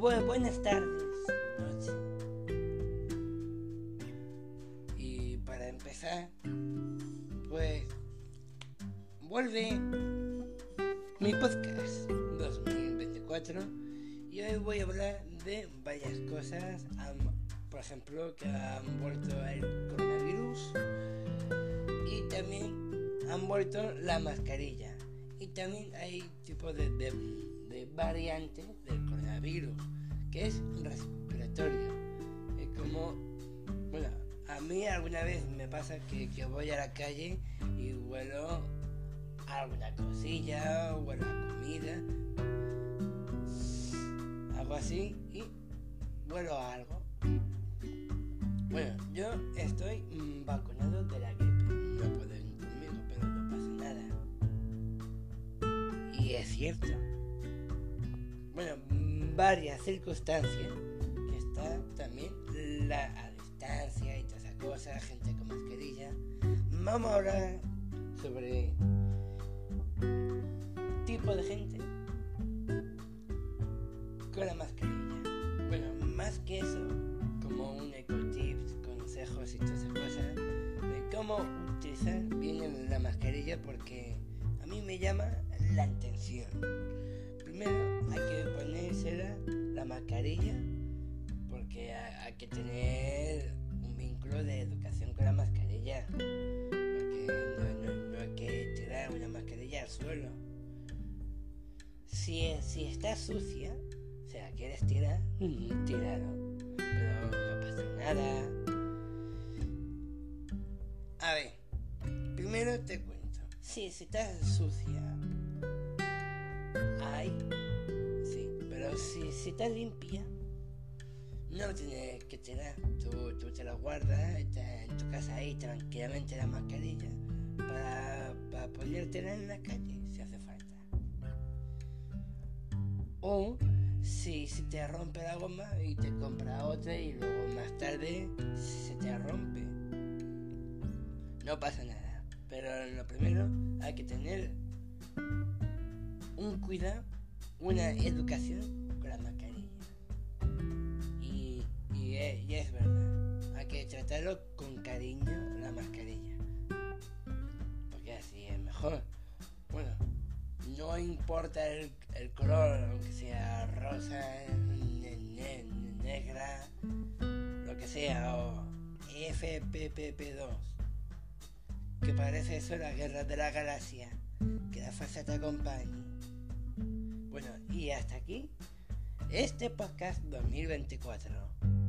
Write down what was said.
Buenas tardes, noche. Y para empezar, pues vuelve mi podcast 2024 y hoy voy a hablar de varias cosas, por ejemplo, que han vuelto el coronavirus y también han vuelto la mascarilla y también hay tipos de variante del coronavirus que es respiratorio. Es como, bueno, a mí alguna vez me pasa que, que voy a la calle y huelo alguna cosilla, huelo a comida, algo así, y huelo a algo. Bueno, yo estoy vacunado de la gripe, no pueden conmigo, pero no pasa nada. Y es cierto. Bueno, varias circunstancias que está también la a distancia y todas esas cosas, gente con mascarilla. Vamos a hablar sobre tipo de gente con la mascarilla. Bueno, más que eso, como un eco tips, consejos y todas esas cosas de cómo utilizar bien la mascarilla porque a mí me llama la atención. Primero hay que mascarilla porque hay que tener un vínculo de educación con la mascarilla. suelo. Si, si está sucia, o sea, quieres tirar, tirarlo. Pero no pasa nada. A ver, primero te cuento. Si, si está sucia, ay, sí, si, si está limpia, no tienes que tirar. Tú, tú te la guardas en tu casa ahí tranquilamente la mascarilla para, para ponértela en la calle si hace falta. O si, si te rompe la goma y te compra otra y luego más tarde se te rompe. No pasa nada. Pero lo primero hay que tener un cuidado, una educación con la mascarilla. Y, y, es, y es verdad. Hay que tratarlo con cariño la mascarilla así es mejor. Bueno, no importa el, color, aunque sea rosa, negra, lo que sea, o FPPP2, que parece eso la guerra de la galaxia, que la fuerza te acompañe. Bueno, y hasta aquí este podcast 2024.